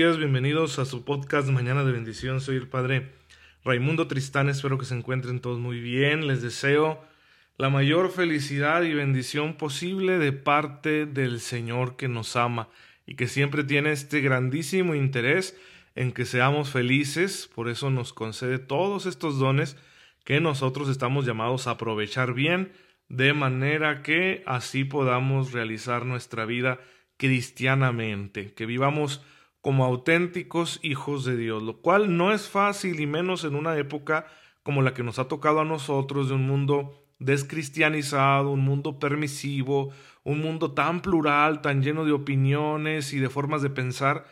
bienvenidos a su podcast Mañana de Bendición. Soy el padre Raimundo Tristán, espero que se encuentren todos muy bien. Les deseo la mayor felicidad y bendición posible de parte del Señor que nos ama y que siempre tiene este grandísimo interés en que seamos felices, por eso nos concede todos estos dones que nosotros estamos llamados a aprovechar bien, de manera que así podamos realizar nuestra vida cristianamente, que vivamos como auténticos hijos de Dios, lo cual no es fácil y menos en una época como la que nos ha tocado a nosotros de un mundo descristianizado, un mundo permisivo, un mundo tan plural, tan lleno de opiniones y de formas de pensar,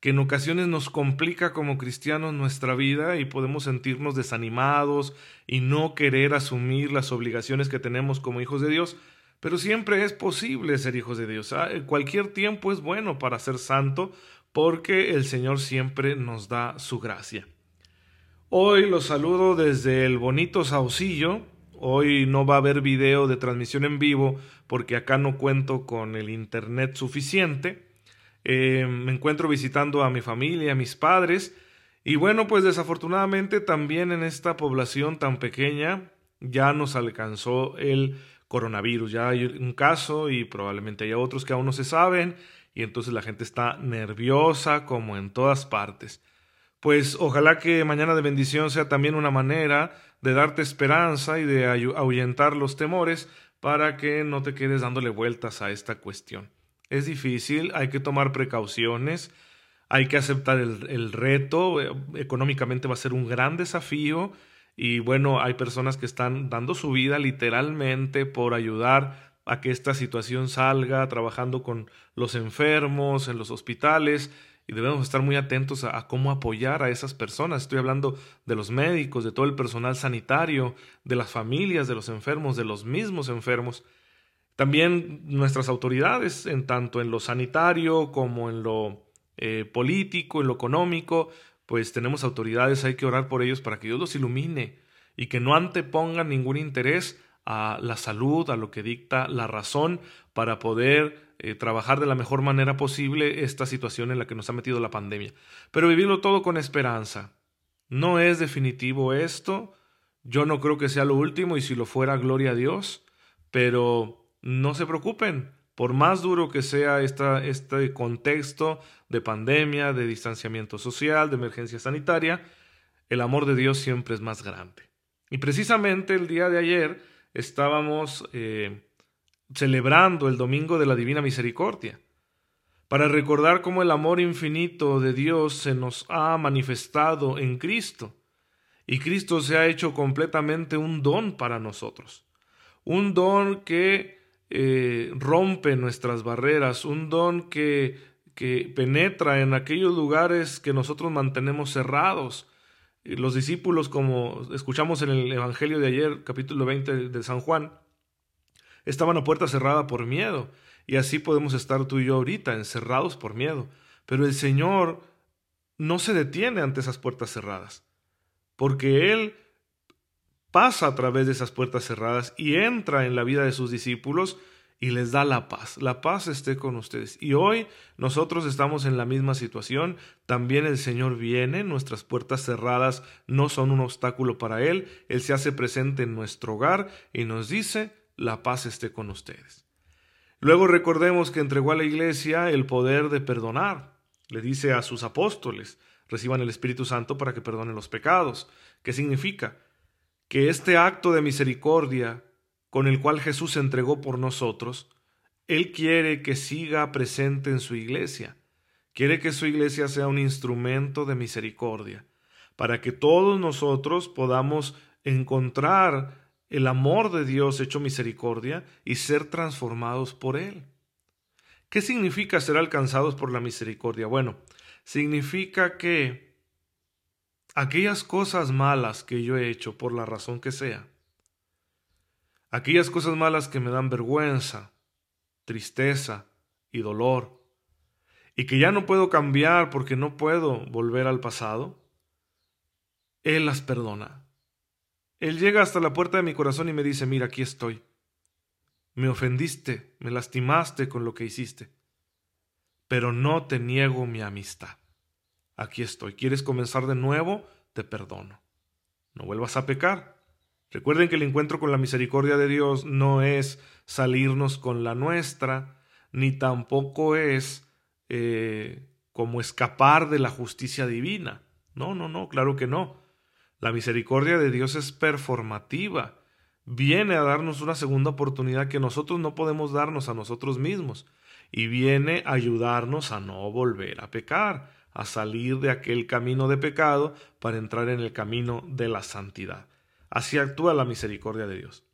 que en ocasiones nos complica como cristianos nuestra vida y podemos sentirnos desanimados y no querer asumir las obligaciones que tenemos como hijos de Dios, pero siempre es posible ser hijos de Dios. ¿ah? Cualquier tiempo es bueno para ser santo porque el Señor siempre nos da su gracia. Hoy los saludo desde el bonito Saucillo. Hoy no va a haber video de transmisión en vivo porque acá no cuento con el internet suficiente. Eh, me encuentro visitando a mi familia, a mis padres. Y bueno, pues desafortunadamente también en esta población tan pequeña ya nos alcanzó el coronavirus. Ya hay un caso y probablemente haya otros que aún no se saben y entonces la gente está nerviosa como en todas partes. Pues ojalá que mañana de bendición sea también una manera de darte esperanza y de ahuyentar los temores para que no te quedes dándole vueltas a esta cuestión. Es difícil, hay que tomar precauciones, hay que aceptar el, el reto, eh, económicamente va a ser un gran desafío y bueno, hay personas que están dando su vida literalmente por ayudar a que esta situación salga, trabajando con los enfermos en los hospitales y debemos estar muy atentos a, cómo apoyar a esas personas. Estoy hablando de los médicos, de todo el personal sanitario, de las familias de los enfermos, de los mismos enfermos. También nuestras autoridades, en tanto en lo sanitario como en lo eh, político, en lo económico, pues tenemos autoridades, hay que orar por ellos para que Dios los ilumine y que no antepongan ningún interés a la salud, a lo que dicta la razón, para poder eh, trabajar de la mejor manera posible esta situación en la que nos ha metido la pandemia. Pero vivirlo todo con esperanza. No es definitivo esto, yo no creo que sea lo último y si lo fuera, gloria a Dios, pero no se preocupen, por más duro que sea este contexto de pandemia, de distanciamiento social, de emergencia sanitaria, el amor de Dios siempre es más grande. Y precisamente el día de ayer, estábamos eh, celebrando el Domingo de la Divina Misericordia, para recordar cómo el amor infinito de Dios se nos ha manifestado en Cristo, y Cristo se ha hecho completamente un don para nosotros, un don que eh, rompe nuestras barreras, un don que, que penetra en aquellos lugares que nosotros mantenemos cerrados, los discípulos, como escuchamos en el Evangelio de ayer, capítulo 20 de San Juan, estaban a puerta cerrada por miedo. Y así podemos estar tú y yo ahorita, encerrados por miedo. Pero el Señor no se detiene ante esas puertas cerradas, porque Él pasa a través de esas puertas cerradas y entra en la vida de sus discípulos y les da la paz. La paz esté con ustedes. Y hoy nosotros estamos en la misma situación. También el Señor viene, nuestras puertas cerradas no son un obstáculo para Él. Él se hace presente en nuestro hogar y nos dice, la paz esté con ustedes. Luego recordemos que entregó a la iglesia el poder de perdonar. Le dice a sus apóstoles, reciban el Espíritu Santo para que perdonen los pecados. ¿Qué significa? Que este acto de misericordia con el cual Jesús se entregó por nosotros, Él quiere que siga presente en su iglesia. Quiere que su iglesia sea un instrumento de misericordia, para que todos nosotros podamos encontrar el amor de Dios hecho misericordia y ser transformados por Él. ¿Qué significa ser alcanzados por la misericordia? Bueno, significa que aquellas cosas malas que yo he hecho por la razón que sea, aquellas cosas malas que me dan vergüenza, tristeza y dolor, y que ya no puedo cambiar porque no puedo volver al pasado, Él las perdona. Él llega hasta la puerta de mi corazón y me dice, mira, aquí estoy. Me ofendiste, me lastimaste con lo que hiciste, pero no te niego mi amistad. Aquí estoy. ¿Quieres comenzar de nuevo? Te perdono. No vuelvas a pecar. Recuerden que el encuentro con la misericordia de Dios no es salirnos con la nuestra, ni tampoco es eh, como escapar de la justicia divina. No, no, no, claro que no. La misericordia de Dios es performativa. Viene a darnos una segunda oportunidad que nosotros no podemos darnos a nosotros mismos. Y viene a ayudarnos a no volver a pecar, a salir de aquel camino de pecado para entrar en el camino de la santidad. Así actúa la misericordia de Dios.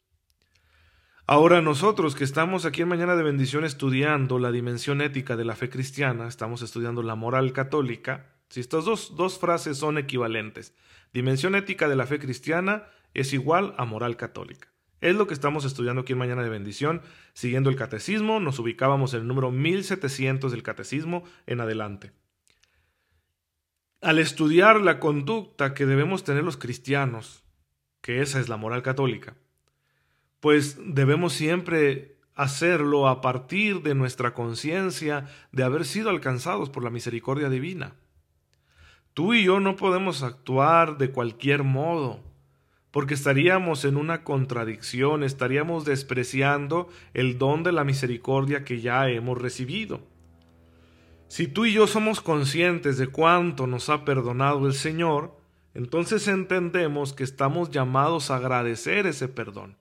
Ahora nosotros que estamos aquí en Mañana de Bendición estudiando la dimensión ética de la fe cristiana, estamos estudiando la moral católica, si estas dos, dos frases son equivalentes, dimensión ética de la fe cristiana es igual a moral católica. Es lo que estamos estudiando aquí en Mañana de Bendición, siguiendo el catecismo, nos ubicábamos en el número 1700 del catecismo en adelante. Al estudiar la conducta que debemos tener los cristianos, que esa es la moral católica, pues debemos siempre hacerlo a partir de nuestra conciencia de haber sido alcanzados por la misericordia divina. Tú y yo no podemos actuar de cualquier modo, porque estaríamos en una contradicción, estaríamos despreciando el don de la misericordia que ya hemos recibido. Si tú y yo somos conscientes de cuánto nos ha perdonado el Señor, entonces entendemos que estamos llamados a agradecer ese perdón.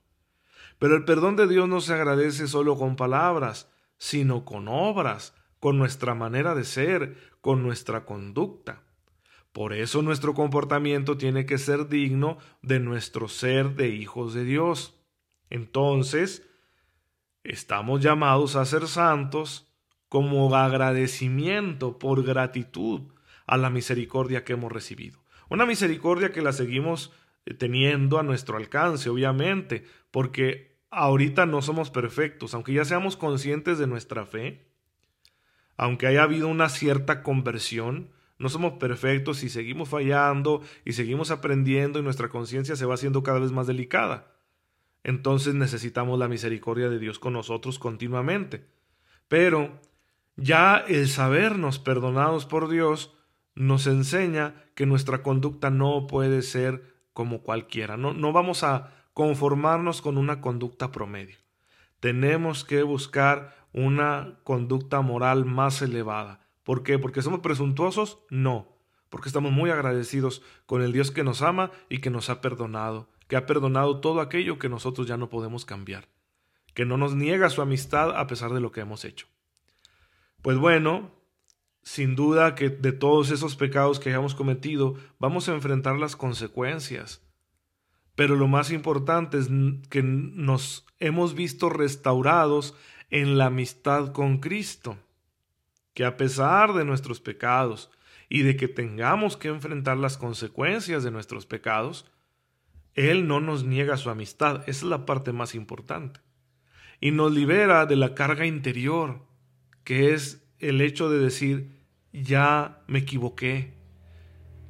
Pero el perdón de Dios no se agradece solo con palabras, sino con obras, con nuestra manera de ser, con nuestra conducta. Por eso nuestro comportamiento tiene que ser digno de nuestro ser de hijos de Dios. Entonces, estamos llamados a ser santos como agradecimiento por gratitud a la misericordia que hemos recibido. Una misericordia que la seguimos eh, teniendo a nuestro alcance, obviamente, porque ahorita no somos perfectos, aunque ya seamos conscientes de nuestra fe, aunque haya habido una cierta conversión, no somos perfectos y seguimos fallando y seguimos aprendiendo y nuestra conciencia se va haciendo cada vez más delicada. Entonces necesitamos la misericordia de Dios con nosotros continuamente. Pero ya el sabernos perdonados por Dios nos enseña que nuestra conducta no puede ser como cualquiera. No, no vamos a conformarnos con una conducta promedio. Tenemos que buscar una conducta moral más elevada. ¿Por qué? ¿Porque somos presuntuosos? No, porque estamos muy agradecidos con el Dios que nos ama y que nos ha perdonado, que ha perdonado todo aquello que nosotros ya no podemos cambiar, que no nos niega su amistad a pesar de lo que hemos hecho. Pues bueno, sin duda que de todos esos pecados que hayamos cometido vamos a enfrentar las consecuencias. Pero lo más importante es que nos hemos visto restaurados en la amistad con Cristo, que a pesar de nuestros pecados y de que tengamos que enfrentar las consecuencias de nuestros pecados, Él no nos niega su amistad, esa es la parte más importante, y nos libera de la carga interior que es el hecho de decir, ya me equivoqué,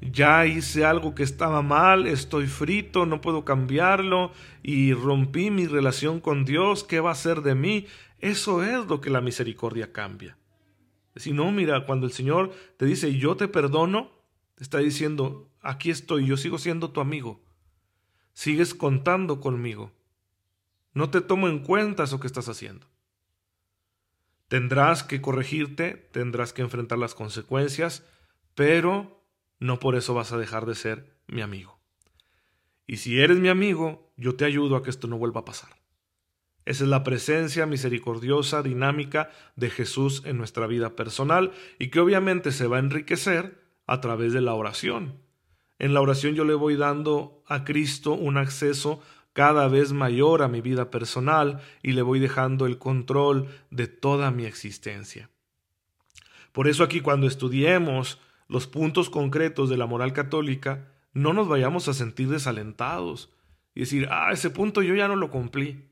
ya hice algo que estaba mal, estoy frito, no puedo cambiarlo y rompí mi relación con Dios, ¿qué va a ser de mí? Eso es lo que la misericordia cambia. Si no, mira, cuando el Señor te dice, yo te perdono, te está diciendo, aquí estoy, yo sigo siendo tu amigo, sigues contando conmigo, no te tomo en cuenta eso que estás haciendo. Tendrás que corregirte, tendrás que enfrentar las consecuencias, pero no por eso vas a dejar de ser mi amigo. Y si eres mi amigo, yo te ayudo a que esto no vuelva a pasar. Esa es la presencia misericordiosa, dinámica de Jesús en nuestra vida personal y que obviamente se va a enriquecer a través de la oración. En la oración yo le voy dando a Cristo un acceso cada vez mayor a mi vida personal y le voy dejando el control de toda mi existencia. Por eso aquí cuando estudiemos los puntos concretos de la moral católica, no nos vayamos a sentir desalentados y decir, ah, ese punto yo ya no lo cumplí.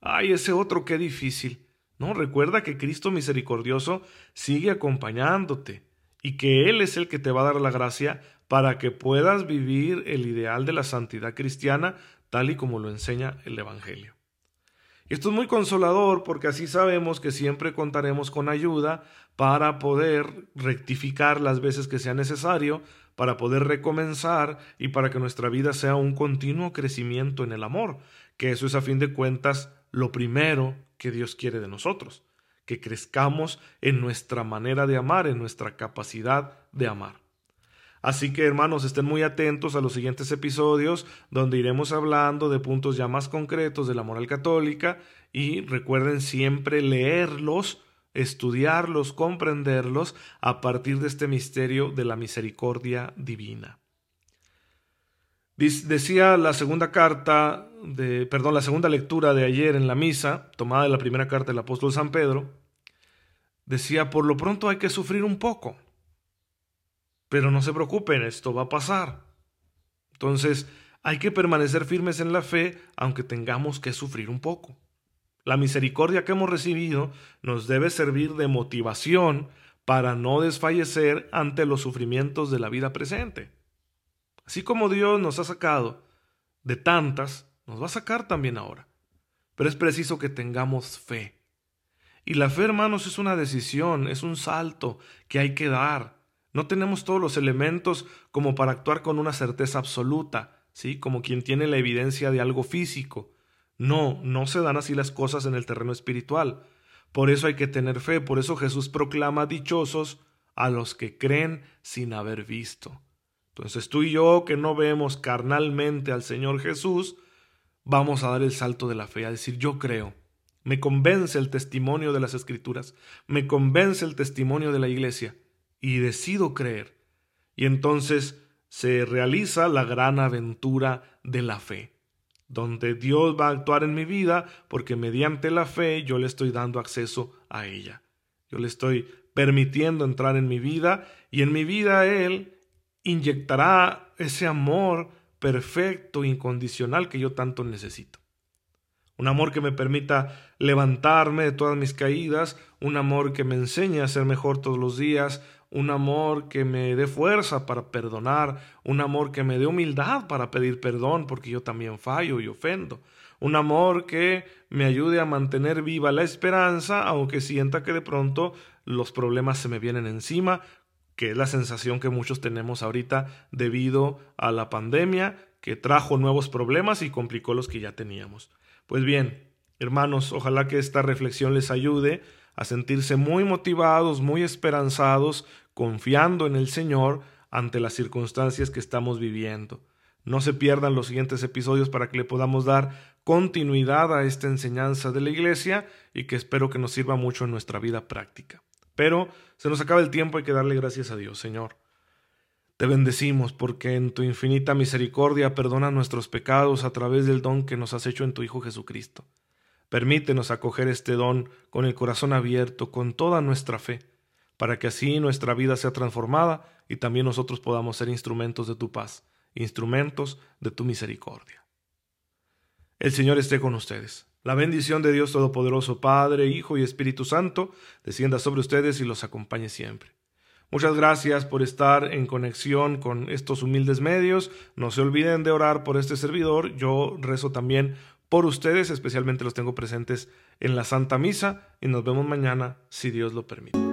Ay, ese otro qué difícil. No, recuerda que Cristo misericordioso sigue acompañándote y que Él es el que te va a dar la gracia para que puedas vivir el ideal de la santidad cristiana tal y como lo enseña el Evangelio. Y esto es muy consolador porque así sabemos que siempre contaremos con ayuda para poder rectificar las veces que sea necesario, para poder recomenzar y para que nuestra vida sea un continuo crecimiento en el amor, que eso es a fin de cuentas lo primero que Dios quiere de nosotros, que crezcamos en nuestra manera de amar, en nuestra capacidad de amar. Así que hermanos, estén muy atentos a los siguientes episodios donde iremos hablando de puntos ya más concretos de la moral católica y recuerden siempre leerlos, estudiarlos, comprenderlos a partir de este misterio de la misericordia divina. Decía la segunda carta de, perdón, la segunda lectura de ayer en la misa, tomada de la primera carta del apóstol San Pedro, decía, por lo pronto hay que sufrir un poco pero no se preocupen, esto va a pasar. Entonces, hay que permanecer firmes en la fe, aunque tengamos que sufrir un poco. La misericordia que hemos recibido nos debe servir de motivación para no desfallecer ante los sufrimientos de la vida presente. Así como Dios nos ha sacado de tantas, nos va a sacar también ahora. Pero es preciso que tengamos fe. Y la fe, hermanos, es una decisión, es un salto que hay que dar. No tenemos todos los elementos como para actuar con una certeza absoluta, ¿sí? Como quien tiene la evidencia de algo físico. No, no se dan así las cosas en el terreno espiritual. Por eso hay que tener fe, por eso Jesús proclama dichosos a los que creen sin haber visto. Entonces tú y yo que no vemos carnalmente al Señor Jesús, vamos a dar el salto de la fe, a decir yo creo. Me convence el testimonio de las Escrituras, me convence el testimonio de la Iglesia y decido creer. Y entonces se realiza la gran aventura de la fe, donde Dios va a actuar en mi vida porque mediante la fe yo le estoy dando acceso a ella. Yo le estoy permitiendo entrar en mi vida y en mi vida Él inyectará ese amor perfecto, incondicional que yo tanto necesito. Un amor que me permita levantarme de todas mis caídas, un amor que me enseñe a ser mejor todos los días, un amor que me dé fuerza para perdonar, un amor que me dé humildad para pedir perdón porque yo también fallo y ofendo, un amor que me ayude a mantener viva la esperanza aunque sienta que de pronto los problemas se me vienen encima, que es la sensación que muchos tenemos ahorita debido a la pandemia que trajo nuevos problemas y complicó los que ya teníamos. Pues bien, hermanos, ojalá que esta reflexión les ayude a sentirse muy motivados, muy esperanzados, confiando en el Señor ante las circunstancias que estamos viviendo. No se pierdan los siguientes episodios para que le podamos dar continuidad a esta enseñanza de la Iglesia y que espero que nos sirva mucho en nuestra vida práctica. Pero se nos acaba el tiempo, hay que darle gracias a Dios, Señor. Te bendecimos porque en tu infinita misericordia perdona nuestros pecados a través del don que nos has hecho en tu Hijo Jesucristo. Permítenos acoger este don con el corazón abierto, con toda nuestra fe, para que así nuestra vida sea transformada y también nosotros podamos ser instrumentos de tu paz, instrumentos de tu misericordia. El Señor esté con ustedes. La bendición de Dios Todopoderoso, Padre, Hijo y Espíritu Santo, descienda sobre ustedes y los acompañe siempre. Muchas gracias por estar en conexión con estos humildes medios. No se olviden de orar por este servidor. Yo rezo también por ustedes, especialmente los tengo presentes en la Santa Misa y nos vemos mañana si Dios lo permite.